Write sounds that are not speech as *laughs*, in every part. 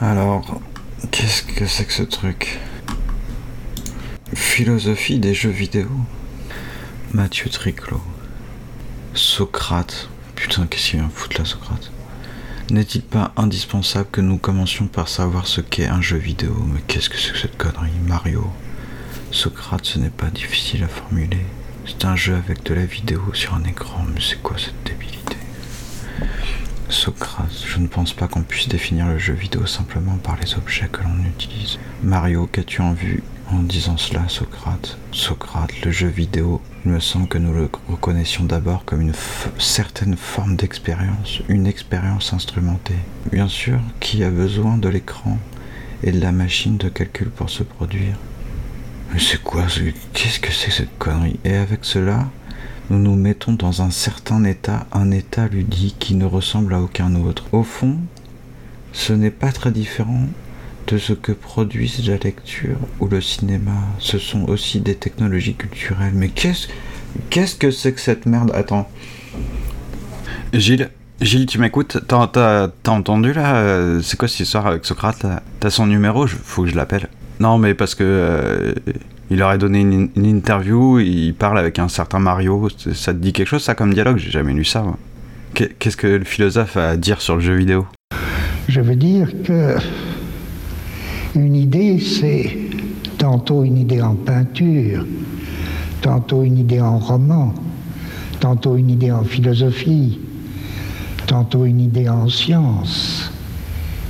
Alors, qu'est-ce que c'est que ce truc? Philosophie des jeux vidéo Mathieu Triclot. Socrate. Putain, qu'est-ce qu'il vient foutre là, Socrate? N'est-il pas indispensable que nous commencions par savoir ce qu'est un jeu vidéo? Mais qu'est-ce que c'est que cette connerie? Mario. Socrate, ce n'est pas difficile à formuler. C'est un jeu avec de la vidéo sur un écran, mais c'est quoi cette débilité? Socrate, je ne pense pas qu'on puisse définir le jeu vidéo simplement par les objets que l'on utilise. Mario, qu'as-tu en vue en disant cela, Socrate? Socrate, le jeu vidéo, il me semble que nous le reconnaissions d'abord comme une certaine forme d'expérience, une expérience instrumentée. Bien sûr, qui a besoin de l'écran et de la machine de calcul pour se produire Mais c'est quoi Qu'est-ce que c'est cette connerie? Et avec cela, nous nous mettons dans un certain état, un état ludique qui ne ressemble à aucun autre. Au fond, ce n'est pas très différent de ce que produisent la lecture ou le cinéma. Ce sont aussi des technologies culturelles. Mais qu'est-ce qu'est-ce que c'est que cette merde? Attends. Gilles, Gilles, tu m'écoutes? T'as entendu là euh, C'est quoi cette histoire avec Socrate T'as son numéro? Faut que je l'appelle. Non, mais parce que euh, il aurait donné une, interview, il parle avec un certain Mario. Ça te dit quelque chose ça comme dialogue? J'ai jamais lu ça. Qu'est-ce que le philosophe a à dire sur le jeu vidéo? Je veux dire que une idée, c'est tantôt une idée en peinture, tantôt une idée en roman, tantôt une idée en philosophie, tantôt une idée en science.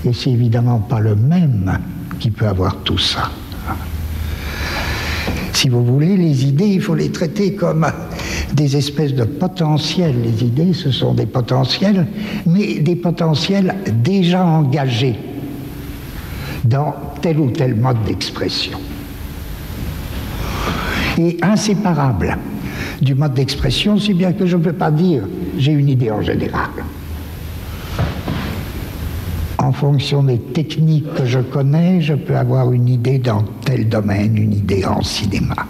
Et c'est évidemment pas le même qui peut avoir tout ça. Si vous voulez, les idées, il faut les traiter comme des espèces de potentiels. Les idées, ce sont des potentiels, mais des potentiels déjà engagés dans tel ou tel mode d'expression. Et inséparable du mode d'expression, si bien que je ne peux pas dire j'ai une idée en général. En fonction des techniques que je connais, je peux avoir une idée dans tel domaine, une idée en cinéma,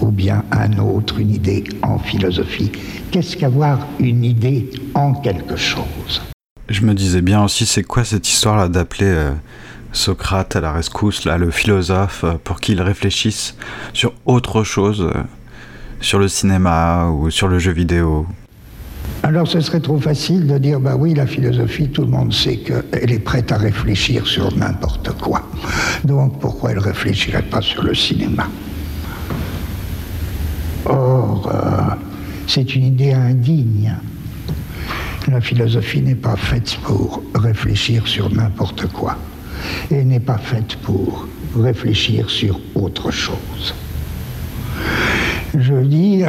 ou bien un autre, une idée en philosophie. Qu'est-ce qu'avoir une idée en quelque chose? Je me disais bien aussi, c'est quoi cette histoire-là d'appeler euh, Socrate à la rescousse, là, le philosophe, euh, pour qu'il réfléchisse sur autre chose, euh, sur le cinéma ou sur le jeu vidéo? Alors ce serait trop facile de dire, bah oui, la philosophie, tout le monde sait qu'elle est prête à réfléchir sur n'importe quoi. Donc pourquoi elle ne réfléchirait pas sur le cinéma? Or, euh, c'est une idée indigne. La philosophie n'est pas faite pour réfléchir sur n'importe quoi et n'est pas faite pour réfléchir sur autre chose. Je dis,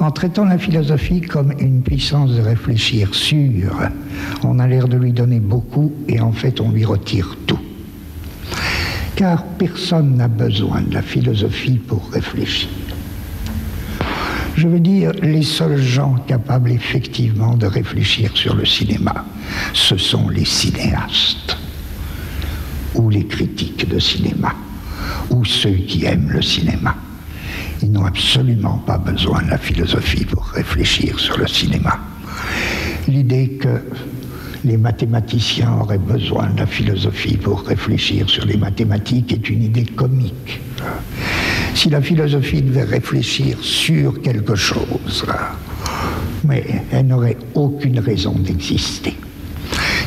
en traitant la philosophie comme une puissance de réfléchir sûre, on a l'air de lui donner beaucoup et en fait on lui retire tout. Car personne n'a besoin de la philosophie pour réfléchir. Je veux dire, les seuls gens capables effectivement de réfléchir sur le cinéma, ce sont les cinéastes ou les critiques de cinéma, ou ceux qui aiment le cinéma. Ils n'ont absolument pas besoin de la philosophie pour réfléchir sur le cinéma. L'idée que les mathématiciens auraient besoin de la philosophie pour réfléchir sur les mathématiques est une idée comique. Si la philosophie devait réfléchir sur quelque chose, mais elle n'aurait aucune raison d'exister.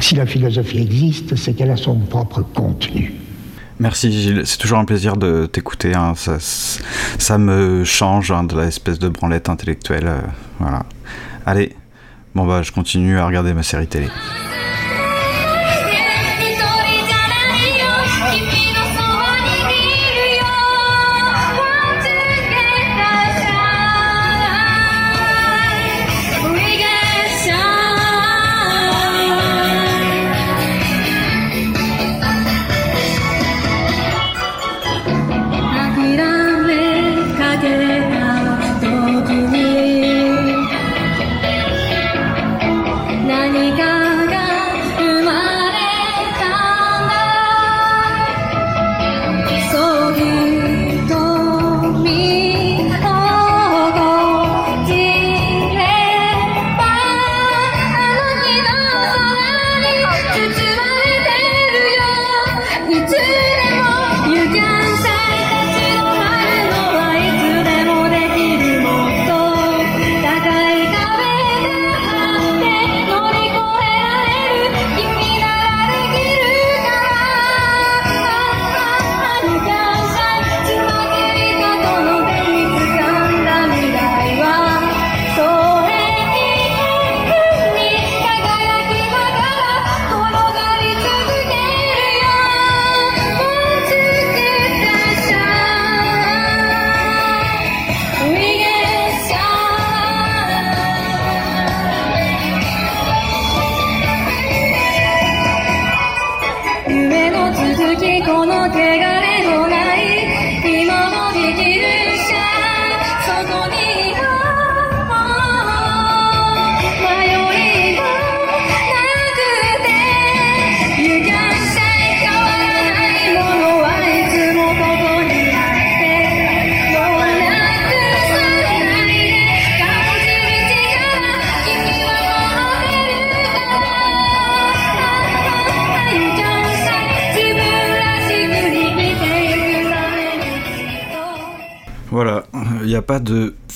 Si la philosophie existe, c'est qu'elle a son propre contenu. Merci Gilles, c'est toujours un plaisir de t'écouter. Hein. Ça, ça, me change hein, de l'espèce de branlette intellectuelle. Euh, voilà. Allez, bon bah je continue à regarder ma série télé.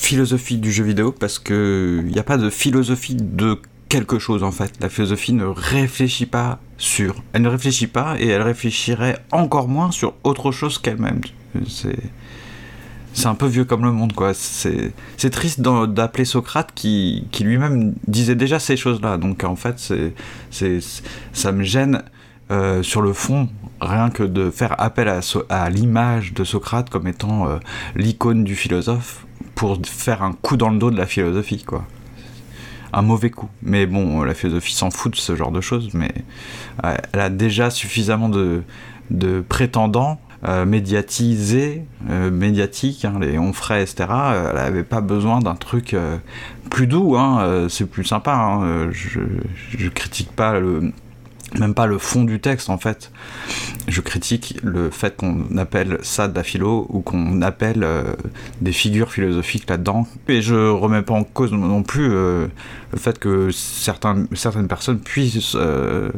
Philosophie du jeu vidéo parce que il n'y a pas de philosophie de quelque chose en fait. La philosophie ne réfléchit pas sur. Elle ne réfléchit pas et elle réfléchirait encore moins sur autre chose qu'elle-même. C'est. C'est un peu vieux comme le monde, quoi. C'est triste d'appeler Socrate qui, qui lui-même disait déjà ces choses-là. Donc en fait, c'est ça me gêne euh, sur le fond, rien que de faire appel à, l'image de Socrate comme étant euh, l'icône du philosophe pour faire un coup dans le dos de la philosophie, quoi. Un mauvais coup. Mais bon, la philosophie s'en fout de ce genre de choses, mais elle a déjà suffisamment de, de prétendants euh, médiatisés, médiatiques, hein, les onfray, etc. elle n'avait pas besoin d'un truc plus doux, hein, c'est plus sympa. Hein, je, je critique pas le même pas le fond du texte en fait. Je critique le fait qu'on appelle ça de la philo ou qu'on appelle euh, des figures philosophiques là-dedans. Et je remets pas en cause non plus euh, le fait que certaines personnes puissent euh,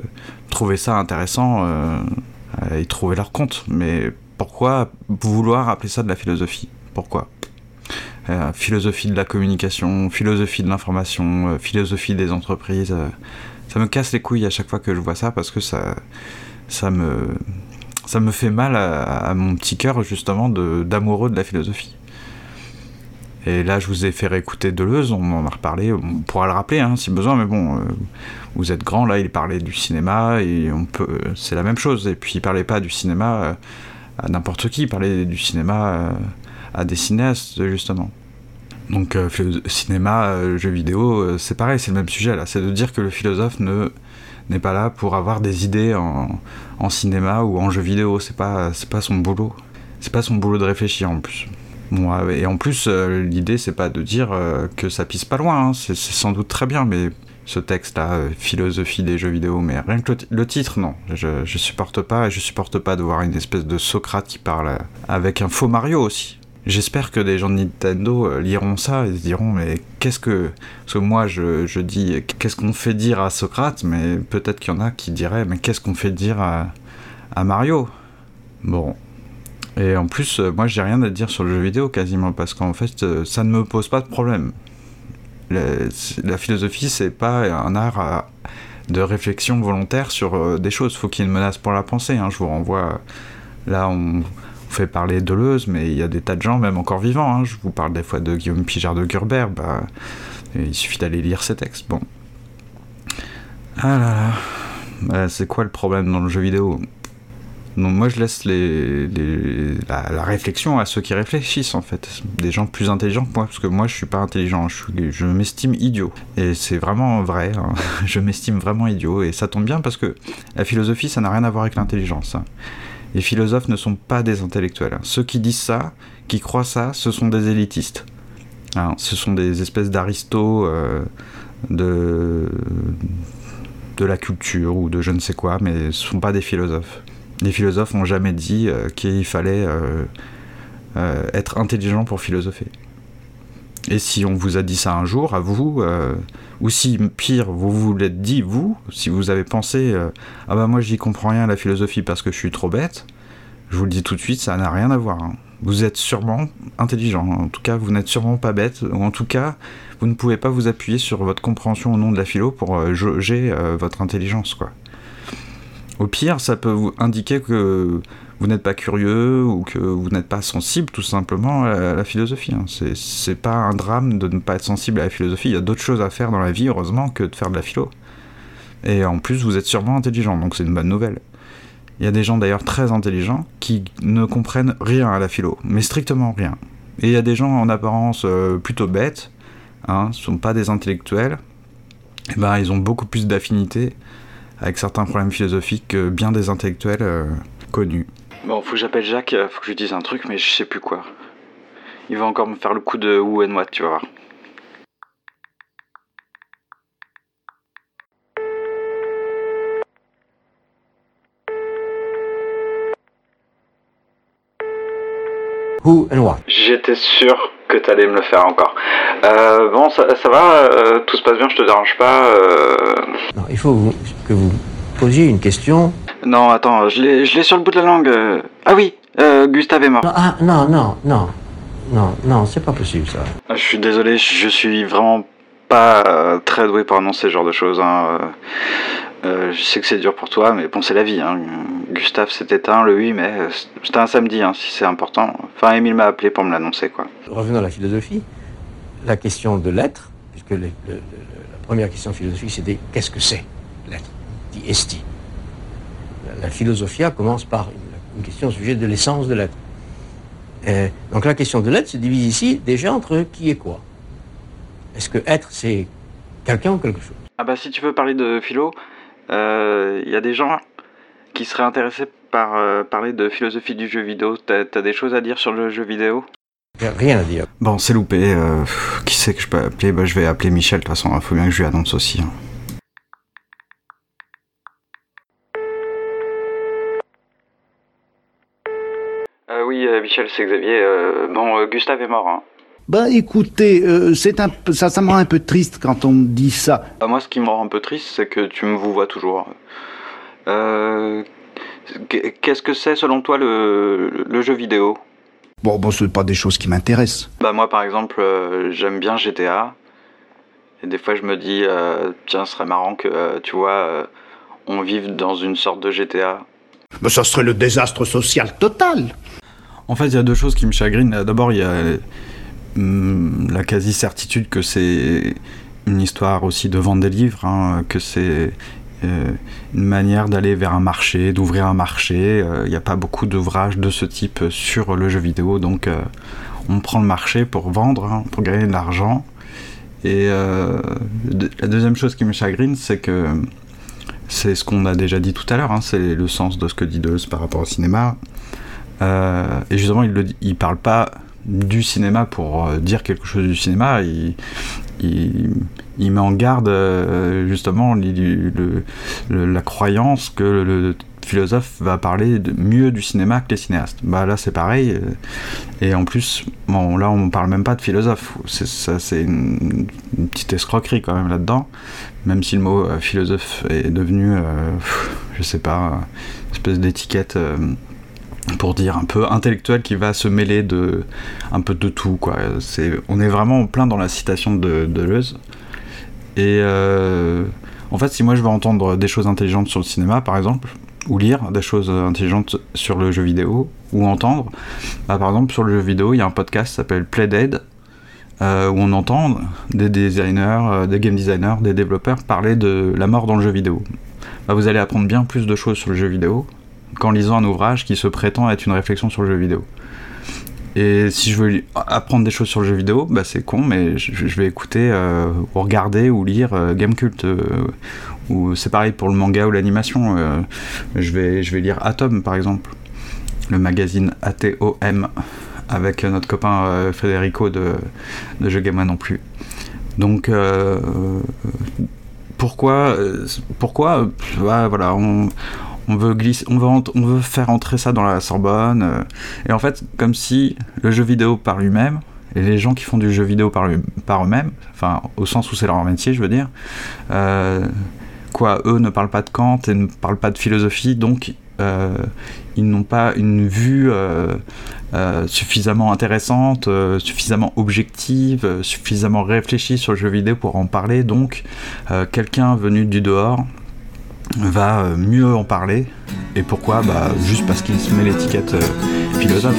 trouver ça intéressant et trouver leur compte. Mais pourquoi vouloir appeler ça de la philosophie? Pourquoi? Philosophie de la communication, philosophie de l'information, philosophie des entreprises ça me casse les couilles à chaque fois que je vois ça parce que ça, ça me, ça me fait mal à, mon petit cœur justement d'amoureux de, la philosophie. Et là, je vous ai fait réécouter Deleuze, on en a reparlé, on pourra le rappeler hein, si besoin, mais bon, euh, vous êtes grand, là, il parlait du cinéma, et on peut, c'est la même chose. Et puis, il parlait pas du cinéma euh, à n'importe qui, il parlait du cinéma euh, à des cinéastes, justement. Donc euh, cinéma, euh, jeux vidéo, euh, c'est pareil, c'est le même sujet là. C'est de dire que le philosophe ne n'est pas là pour avoir des idées en, cinéma ou en jeu vidéo. C'est pas c'est pas son boulot. C'est pas son boulot de réfléchir en plus. Bon, et en plus, l'idée c'est pas de dire que ça pisse pas loin. Hein. C'est sans doute très bien, mais ce texte-là, philosophie des jeux vidéo, mais rien que le, titre, non. Je, je supporte pas, je supporte pas de voir une espèce de Socrate qui parle avec un faux Mario aussi. J'espère que des gens de Nintendo euh, liront ça et se diront mais qu'est-ce que... Parce que moi je, dis qu'est-ce qu'on fait dire à Socrate, mais peut-être qu'il y en a qui diraient mais qu'est-ce qu'on fait dire à, Mario? Bon. Et en plus, euh, moi j'ai rien à dire sur le jeu vidéo quasiment, parce qu'en fait euh, ça ne me pose pas de problème. La, philosophie c'est pas un art de réflexion volontaire sur des choses, faut qu'il y ait une menace pour la pensée. Hein. Je vous renvoie... Là on on fait parler Deleuze, mais il y a des tas de gens, même encore vivants. Hein. Je vous parle des fois de Guillaume Pijard de Gerber. Bah, il suffit d'aller lire ses textes. Bon. Ah là là. Bah, c'est quoi le problème dans le jeu vidéo? Non, moi je laisse la, réflexion à ceux qui réfléchissent en fait, des gens plus intelligents que moi, parce que moi je suis pas intelligent, je, m'estime idiot. Et c'est vraiment vrai, hein. *laughs* je m'estime vraiment idiot, et ça tombe bien parce que la philosophie ça n'a rien à voir avec l'intelligence. Les philosophes ne sont pas des intellectuels. Hein. Ceux qui disent ça, qui croient ça, ce sont des élitistes. Ce sont des espèces d'aristos euh, de, de la culture ou de je ne sais quoi, mais ce ne sont pas des philosophes. Les philosophes n'ont jamais dit euh, qu'il fallait euh, être intelligent pour philosopher. Et si on vous a dit ça un jour, à vous, ou si, pire, vous vous l'êtes dit, vous, si vous avez pensé euh, Ah bah moi j'y comprends rien à la philosophie parce que je suis trop bête, je vous le dis tout de suite, ça n'a rien à voir. Hein. Vous êtes sûrement intelligent, en tout cas vous n'êtes sûrement pas bête, ou en tout cas vous ne pouvez pas vous appuyer sur votre compréhension au nom de la philo pour euh, jauger euh, votre intelligence, quoi. Au pire, ça peut vous indiquer que vous n'êtes pas curieux ou que vous n'êtes pas sensible tout simplement à la philosophie. Hein. C'est pas un drame de ne pas être sensible à la philosophie. Il y a d'autres choses à faire dans la vie, heureusement, que de faire de la philo. Et en plus, vous êtes sûrement intelligent, donc c'est une bonne nouvelle. Il y a des gens d'ailleurs très intelligents qui ne comprennent rien à la philo, mais strictement rien. Et il y a des gens en apparence euh, plutôt bêtes, hein, ne sont pas des intellectuels, et ben ils ont beaucoup plus d'affinité avec certains problèmes philosophiques que bien des intellectuels euh, connus. Bon, faut que j'appelle Jacques, euh, faut que je lui dise un truc, mais je sais plus quoi. Il va encore me faire le coup de who and what, tu vas voir. Who and what J'étais sûr que t'allais me le faire encore. Euh, bon, ça, va, euh, tout se passe bien, je te dérange pas. Non, il faut que vous posiez une question non, attends, je l'ai sur le bout de la langue. Ah oui, euh, Gustave est mort. ah, non, non, non. Non, non, c'est pas possible ça. Ah, je suis désolé, je suis vraiment pas euh, très doué pour annoncer ce genre de choses. Hein. Euh, je sais que c'est dur pour toi, mais bon, c'est la vie. Hein. Gustave s'est éteint le 8 mai. C'était un samedi, hein, si c'est important. Enfin, Émile m'a appelé pour me l'annoncer, quoi. Revenons à la philosophie. La question de l'être, puisque la première question philosophique, c'était qu'est-ce que c'est l'être Dit esti. La, philosophia commence par une, question au sujet de l'essence de l'être. donc la question de l'être se divise ici déjà entre qui et quoi. Est-ce que être, c'est quelqu'un ou quelque chose? Ah bah si tu veux parler de philo, il euh, y a des gens qui seraient intéressés par euh, parler de philosophie du jeu vidéo. T'as as des choses à dire sur le jeu vidéo? Rien à dire. Bon, c'est loupé. Euh, qui c'est que je peux appeler? Bah, Je vais appeler Michel, de toute façon. Il faut bien que je lui annonce aussi. Hein. oui, Michel, c'est Xavier. bon, Gustave est mort. Hein. Bah écoutez, euh, c'est un, ça, ça me rend un peu triste quand on me dit ça. Bah, moi, ce qui me rend un peu triste, c'est que tu me vous vois toujours. Euh, Qu'est-ce que c'est selon toi le, le jeu vidéo? Bon, bon, c'est pas des choses qui m'intéressent. Bah moi, par exemple, euh, j'aime bien GTA. Et des fois, je me dis, euh, tiens, ce serait marrant que, tu vois, on vive dans une sorte de GTA. Mais ça serait le désastre social total. En fait, il y a deux choses qui me chagrinent. D'abord, il y a la quasi-certitude que c'est une histoire aussi de vendre des livres, hein, que c'est euh, une manière d'aller vers un marché, d'ouvrir un marché. Il euh, n'y a pas beaucoup d'ouvrages de ce type sur le jeu vidéo, donc euh, on prend le marché pour vendre, hein, pour gagner de l'argent. Et la deuxième chose qui me chagrine, c'est que c'est ce qu'on a déjà dit tout à l'heure, hein, c'est le sens de ce que dit Deleuze par rapport au cinéma. et justement, il ne parle pas du cinéma pour euh, dire quelque chose du cinéma, il, met en garde euh, justement la croyance que le, philosophe va parler mieux du cinéma que les cinéastes. Bah là c'est pareil. Euh, et en plus, bon là on parle même pas de philosophe. C'est, ça c'est une, petite escroquerie quand même là-dedans. Même si le mot philosophe est devenu, je sais pas, une espèce d'étiquette pour dire un peu intellectuel qui va se mêler de un peu de tout quoi. C'est on est vraiment plein dans la citation de Deleuze. Et euh, en fait, si moi je veux entendre des choses intelligentes sur le cinéma, par exemple, ou lire des choses intelligentes sur le jeu vidéo, ou entendre, bah, par exemple sur le jeu vidéo, il y a un podcast qui s'appelle Playdead, euh, où on entend des designers, euh, des game designers, des développeurs parler de la mort dans le jeu vidéo. Bah, vous allez apprendre bien plus de choses sur le jeu vidéo qu'en lisant un ouvrage qui se prétend être une réflexion sur le jeu vidéo. Et si je veux apprendre des choses sur le jeu vidéo, bah c'est con, mais je, vais écouter euh, ou regarder ou lire euh, Gamecult. Euh, ou c'est pareil pour le manga ou l'animation. je, vais, je vais lire Atom par exemple, le magazine ATOM avec notre copain Federico de, de Game non plus. Donc pourquoi, pourquoi voilà, on, on veut faire entrer ça dans la Sorbonne. Euh, et en fait, comme si le jeu vidéo par lui-même, et les gens qui font du jeu vidéo par, par eux-mêmes, enfin au sens où c'est leur métier, je veux dire, euh, quoi, eux ne parlent pas de Kant et ne parlent pas de philosophie, donc euh, ils n'ont pas une vue suffisamment intéressante, suffisamment objective, suffisamment réfléchie sur le jeu vidéo pour en parler. Donc, quelqu'un venu du dehors va euh, mieux en parler. Et pourquoi? Bah, Juste parce qu'il se met l'étiquette euh, philosophe.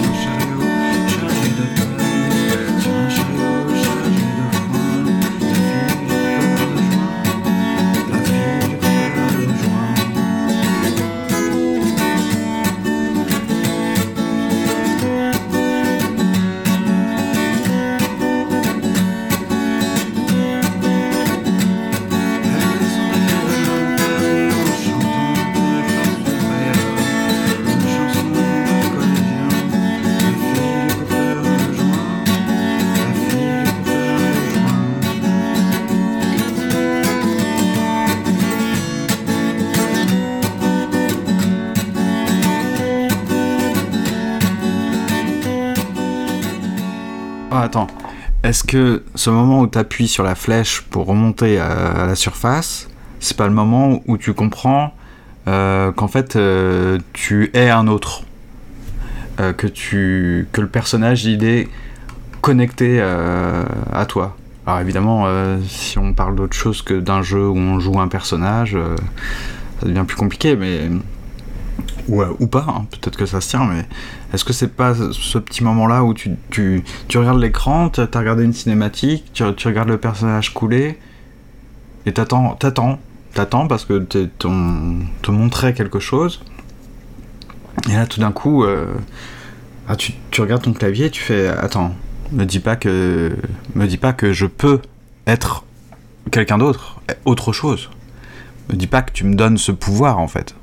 Que ce moment où tu appuies sur la flèche pour remonter à, la surface, c'est pas le moment où tu comprends euh, qu'en fait euh, tu es un autre euh, que, tu, que le personnage d'idée connecté à toi. Alors évidemment, si on parle d'autre chose que d'un jeu où on joue un personnage, ça devient plus compliqué, mais ou, ou pas, hein. peut-être que ça se tient, mais est-ce que c'est pas ce petit moment-là où tu, tu, tu regardes l'écran, tu as regardé une cinématique, tu, regardes le personnage couler, et t'attends, t'attends, t'attends parce que ton te montrait quelque chose, et là tout d'un coup, euh, ah, tu, tu, regardes ton clavier et tu fais, attends, me dis pas que, me dis pas que je peux être quelqu'un d'autre, autre chose. Me dis pas que tu me donnes ce pouvoir en fait.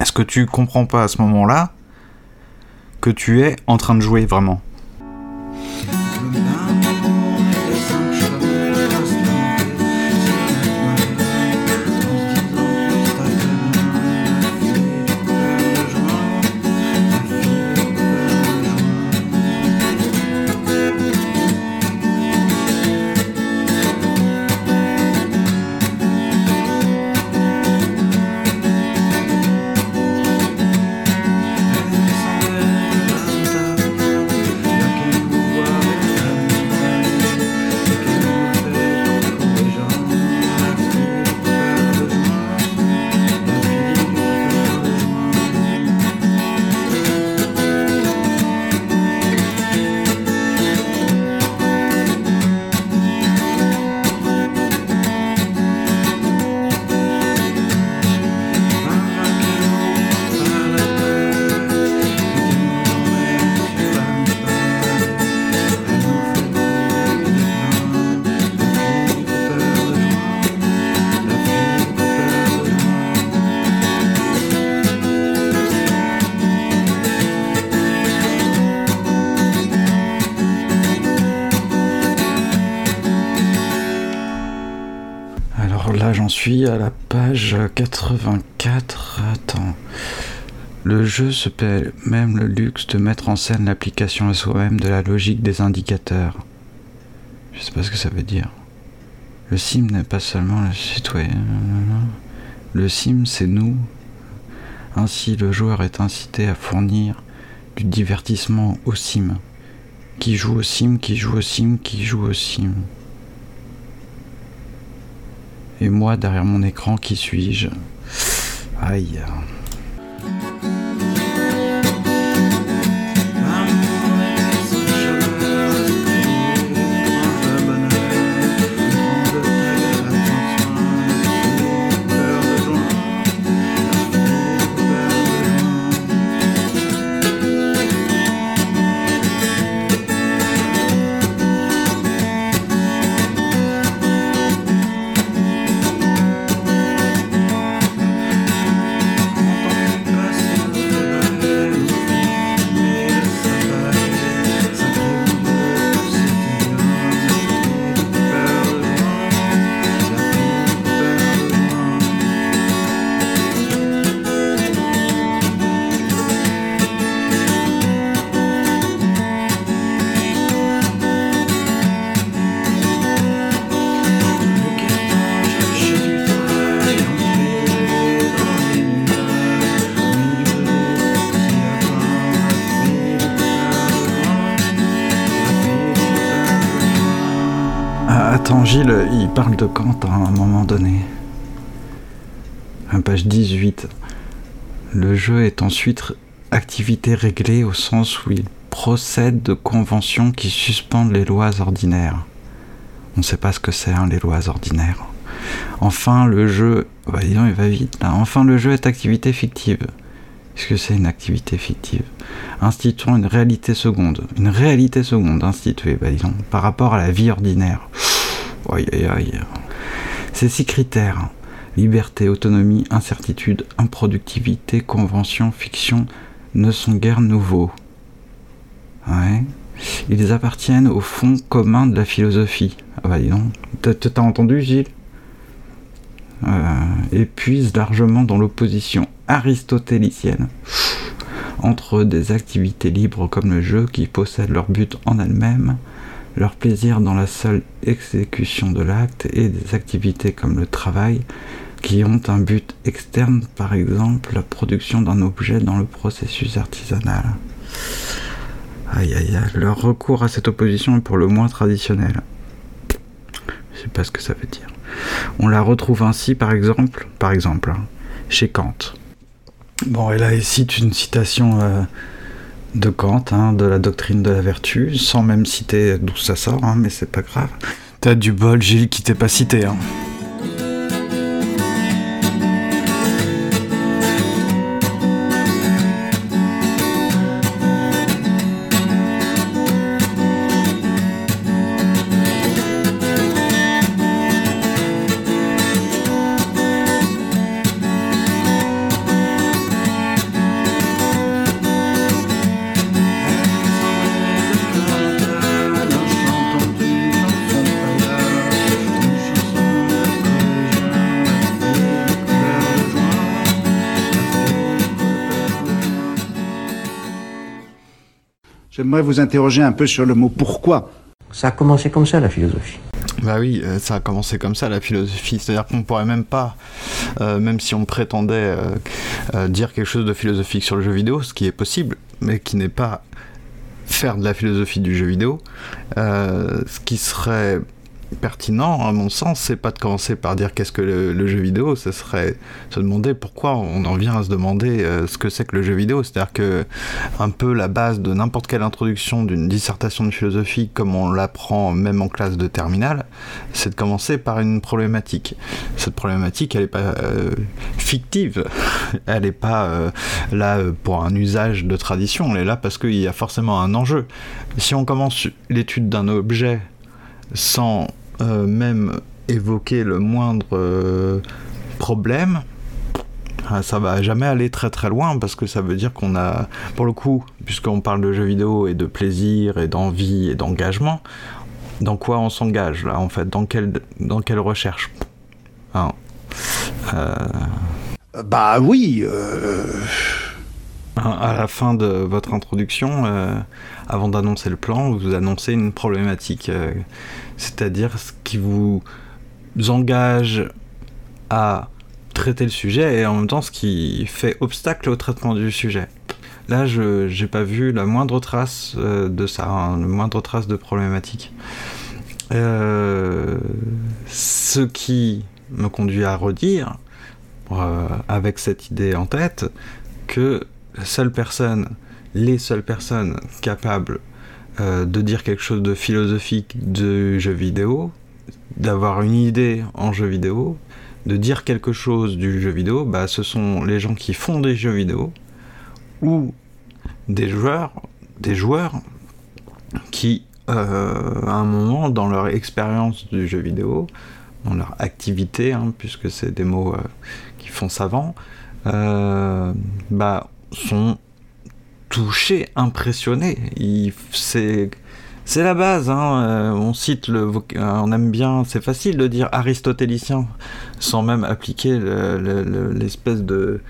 Est-ce que tu comprends pas à ce moment-là que tu es en train de jouer vraiment? Suis à la page 84. Attends. Le jeu se paie même le luxe de mettre en scène l'application à soi-même de la logique des indicateurs. Je sais pas ce que ça veut dire. Le sim n'est pas seulement le citoyen. Le sim, c'est nous. Ainsi, le joueur est incité à fournir du divertissement au sim. Qui joue au sim, qui joue au sim, qui joue au sim. Et moi, derrière mon écran, qui suis-je? Aïe. Parle de Kant à un moment donné. Page 18. Le jeu est ensuite activité réglée au sens où il procède de conventions qui suspendent les lois ordinaires. On ne sait pas ce que c'est, hein, les lois ordinaires. Enfin, le jeu. Bah, disons, il va vite là. Enfin, le jeu est activité fictive. Qu'est-ce que c'est une activité fictive? Instituant une réalité seconde. Une réalité seconde instituée, bah, disons, par rapport à la vie ordinaire. Ces six critères, liberté, autonomie, incertitude, improductivité, convention, fiction, ne sont guère nouveaux. Ils appartiennent au fond commun de la philosophie. Ah bah dis donc, t'as entendu Gilles? Euh, largement dans l'opposition aristotélicienne entre des activités libres comme le jeu qui possèdent leur but en elles-mêmes leur plaisir dans la seule exécution de l'acte et des activités comme le travail qui ont un but externe, par exemple la production d'un objet dans le processus artisanal. Aïe aïe aïe, leur recours à cette opposition est pour le moins traditionnel. Je sais pas ce que ça veut dire. On la retrouve ainsi par exemple, par exemple, hein, chez Kant. Bon, et là, il cite une citation euh, de Kant, hein, de la doctrine de la vertu, sans même citer d'où ça sort, hein, mais c'est pas grave. T'as du bol, Gilles, qui t'est pas cité. Hein. J'aimerais vous interroger un peu sur le mot pourquoi. Ça a commencé comme ça, la philosophie. Bah oui, euh, ça a commencé comme ça la philosophie. C'est-à-dire qu'on pourrait même pas, euh, même si on prétendait euh, dire quelque chose de philosophique sur le jeu vidéo, ce qui est possible, mais qui n'est pas faire de la philosophie du jeu vidéo, ce qui serait pertinent, à mon sens, c'est pas de commencer par dire qu'est-ce que le, jeu vidéo, ce serait se demander pourquoi on en vient à se demander euh, ce que c'est que le jeu vidéo. C'est-à-dire que un peu la base de n'importe quelle introduction d'une dissertation de philosophie, comme on l'apprend même en classe de terminale, c'est de commencer par une problématique. Cette problématique, elle n'est pas euh, fictive, *laughs* elle n'est pas euh, là pour un usage de tradition, elle est là parce qu'il y a forcément un enjeu. Si on commence l'étude d'un objet sans euh, même évoquer le moindre euh, problème, ah, ça va jamais aller très très loin parce que ça veut dire qu'on a, pour le coup, puisqu'on parle de jeux vidéo et de plaisir et d'envie et d'engagement, dans quoi on s'engage là en fait? Dans quelle, dans quelle recherche? Hein, euh, Bah oui À la fin de votre introduction, avant d'annoncer le plan, vous annoncez une problématique c'est-à-dire ce qui vous engage à traiter le sujet et en même temps ce qui fait obstacle au traitement du sujet. Là, je n'ai pas vu la moindre trace euh, de ça, hein, la moindre trace de problématique. Euh, ce qui me conduit à redire, euh, avec cette idée en tête, que seule personne, les seules personnes capables euh, de dire quelque chose de philosophique de jeu vidéo, d'avoir une idée en jeu vidéo, de dire quelque chose du jeu vidéo, bah, ce sont les gens qui font des jeux vidéo ou des joueurs, des joueurs qui, euh, à un moment dans leur expérience du jeu vidéo, dans leur activité, hein, puisque c'est des mots euh, qui font savant, bah, sont touché, impressionné. C'est la base. Hein. Euh, on cite le, euh, on aime bien. C'est facile de dire aristotélicien sans même appliquer l'espèce de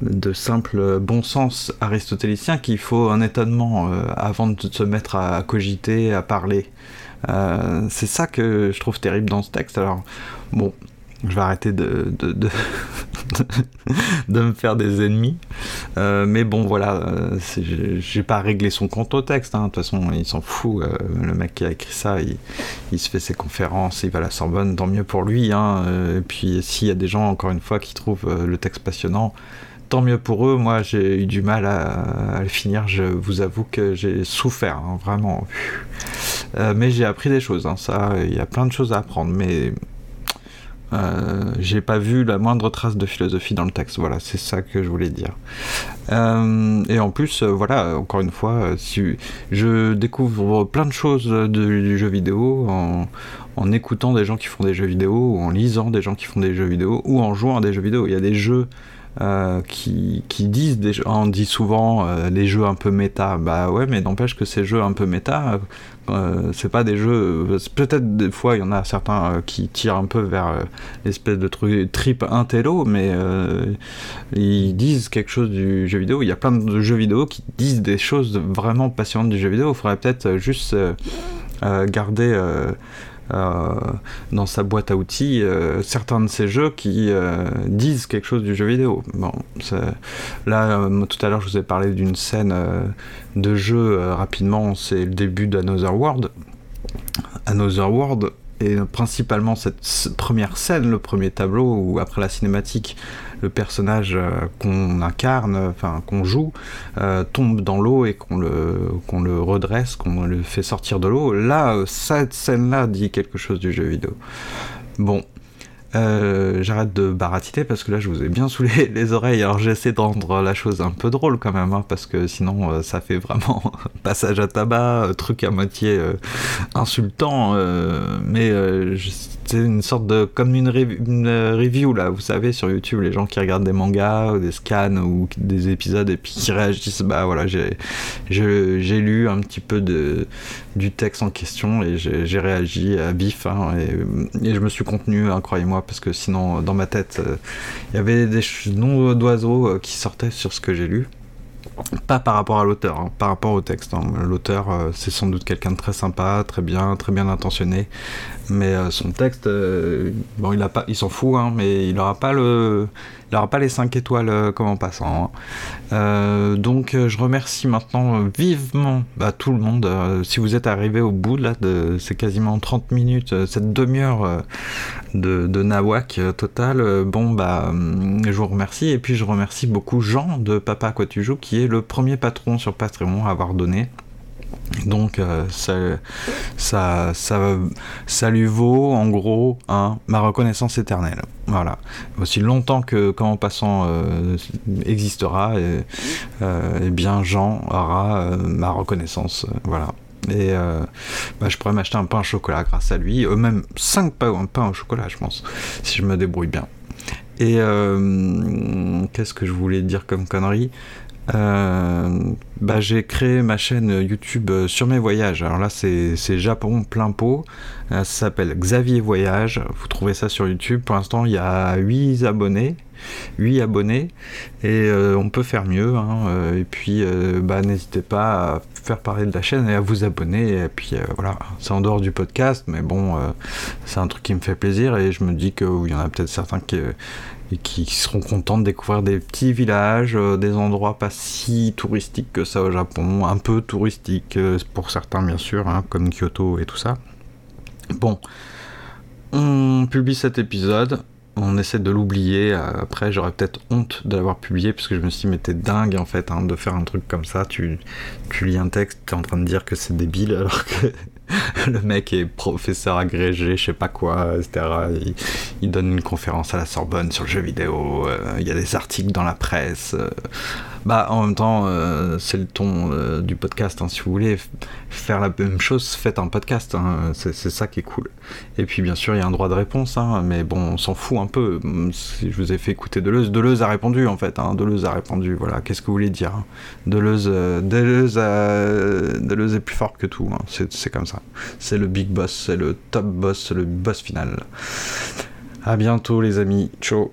de simple bon sens aristotélicien qu'il faut un étonnement euh, avant de se mettre à cogiter, à parler. c'est ça que je trouve terrible dans ce texte. Alors, bon, je vais arrêter de, de, *laughs* de, me faire des ennemis. Euh, mais bon, voilà, euh, j'ai pas réglé son compte au texte. Hein. De toute façon, il s'en fout. Euh, le mec qui a écrit ça, il, se fait ses conférences, il va à la Sorbonne, tant mieux pour lui. Hein. et puis, s'il y a des gens, encore une fois, qui trouvent le texte passionnant, tant mieux pour eux. Moi, j'ai eu du mal à, le finir. Je vous avoue que j'ai souffert, hein, vraiment. mais j'ai appris des choses. Il y a plein de choses à apprendre. Mais euh, j'ai pas vu la moindre trace de philosophie dans le texte. Voilà, c'est ça que je voulais dire. Euh, et en plus, euh, voilà, encore une fois, si je découvre plein de choses du jeu vidéo en, en, écoutant des gens qui font des jeux vidéo, ou en lisant des gens qui font des jeux vidéo, ou en jouant à des jeux vidéo. Il y a des jeux qui, qui, disent, on dit souvent les jeux un peu méta. Bah ouais, mais n'empêche que ces jeux un peu méta, euh, c'est pas des jeux. Peut-être des fois il y en a certains qui tirent un peu vers l'espèce de truc trip intello, mais ils disent quelque chose du jeu vidéo. Il y a plein de jeux vidéo qui disent des choses vraiment passionnantes du jeu vidéo. Il faudrait peut-être juste garder dans sa boîte à outils certains de ces jeux qui disent quelque chose du jeu vidéo. Bon, là, tout à l'heure, je vous ai parlé d'une scène de jeu rapidement, c'est le début d'Another World. Another World, et principalement cette première scène, le premier tableau, où après la cinématique, le personnage euh, qu'on incarne, enfin qu'on joue, euh, tombe dans l'eau et qu'on le, qu'on le redresse, qu'on le fait sortir de l'eau. Là, euh, cette scène-là dit quelque chose du jeu vidéo. Bon, euh, j'arrête de baratiter parce que là je vous ai bien saoulé *laughs* les oreilles. Alors j'essaie de rendre la chose un peu drôle quand même, hein, parce que sinon euh, ça fait vraiment *laughs* passage à tabac, euh, truc à moitié insultant. mais c'est une sorte de comme une, review là, vous savez sur YouTube, les gens qui regardent des mangas, ou des scans ou des épisodes et puis qui réagissent. Bah voilà, j'ai lu un petit peu de du texte en question et j'ai réagi à vif hein, et, je me suis contenu, hein, croyez-moi parce que sinon, dans ma tête, euh, il y avait des noms d'oiseaux euh, qui sortaient sur ce que j'ai lu. Pas par rapport à l'auteur, hein, par rapport au texte. L'auteur, euh, c'est sans doute quelqu'un de très sympa, très bien, très bien intentionné, mais son texte, bon, il pas, il s'en fout, hein, mais il n'aura pas les 5 étoiles euh, comme en passant. Hein. Euh, donc euh, je remercie maintenant vivement bah, tout le monde. si vous êtes arrivé au bout là, de ces quasiment 30 minutes, cette demi-heure de, de, Nawak total, bon bah je vous remercie. Et puis je remercie beaucoup Jean de Papa Quoi Tu Joues qui est le premier patron sur Patreon à avoir donné. Donc euh, ça, ça, ça, ça, lui vaut en gros ma reconnaissance éternelle. Voilà. Aussi longtemps que quand en passant euh, existera, et, euh, eh bien Jean aura ma reconnaissance. voilà. Et bah, je pourrais m'acheter un pain au chocolat grâce à lui, même 5 pains, pain au chocolat, je pense, si je me débrouille bien. Et qu'est-ce que je voulais dire comme connerie? Bah, j'ai créé ma chaîne YouTube euh, sur mes voyages. Alors là, c'est Japon plein pot. Euh, ça s'appelle Xavier Voyage. Vous trouvez ça sur YouTube. Pour l'instant, il y a 8 abonnés. 8 abonnés et on peut faire mieux hein. et puis bah, n'hésitez pas à faire parler de la chaîne et à vous abonner et puis voilà c'est en dehors du podcast mais bon c'est un truc qui me fait plaisir et je me dis qu'il y en a peut-être certains qui, et qui seront contents de découvrir des petits villages, euh, des endroits pas si touristiques que ça au Japon, un peu touristiques euh, pour certains bien sûr, hein, comme Kyoto et tout ça. Bon, on publie cet épisode, on essaie de l'oublier. Après, j'aurais peut-être honte de l'avoir publié parce que je me suis dit, mais t'es dingue en fait hein, de faire un truc comme ça. Tu, tu lis un texte, t'es en train de dire que c'est débile alors que *laughs* le mec est professeur agrégé, je sais pas quoi, etc. Il, donne une conférence à la Sorbonne sur le jeu vidéo, euh, il y a des articles dans la presse. Euh. bah, en même temps, euh, c'est le ton du podcast. Hein. si vous voulez faire la même chose, faites un podcast. Hein. c'est ça qui est cool. Et puis, bien sûr, il y a un droit de réponse, hein. mais bon, on s'en fout un peu. Si je vous ai fait écouter Deleuze, Deleuze a répondu en fait. Deleuze a répondu. Voilà, qu'est-ce que vous voulez dire Deleuze, Deleuze, Deleuze est plus fort que tout. c'est comme ça. C'est le big boss, c'est le top boss, c'est le boss final. À bientôt les amis, ciao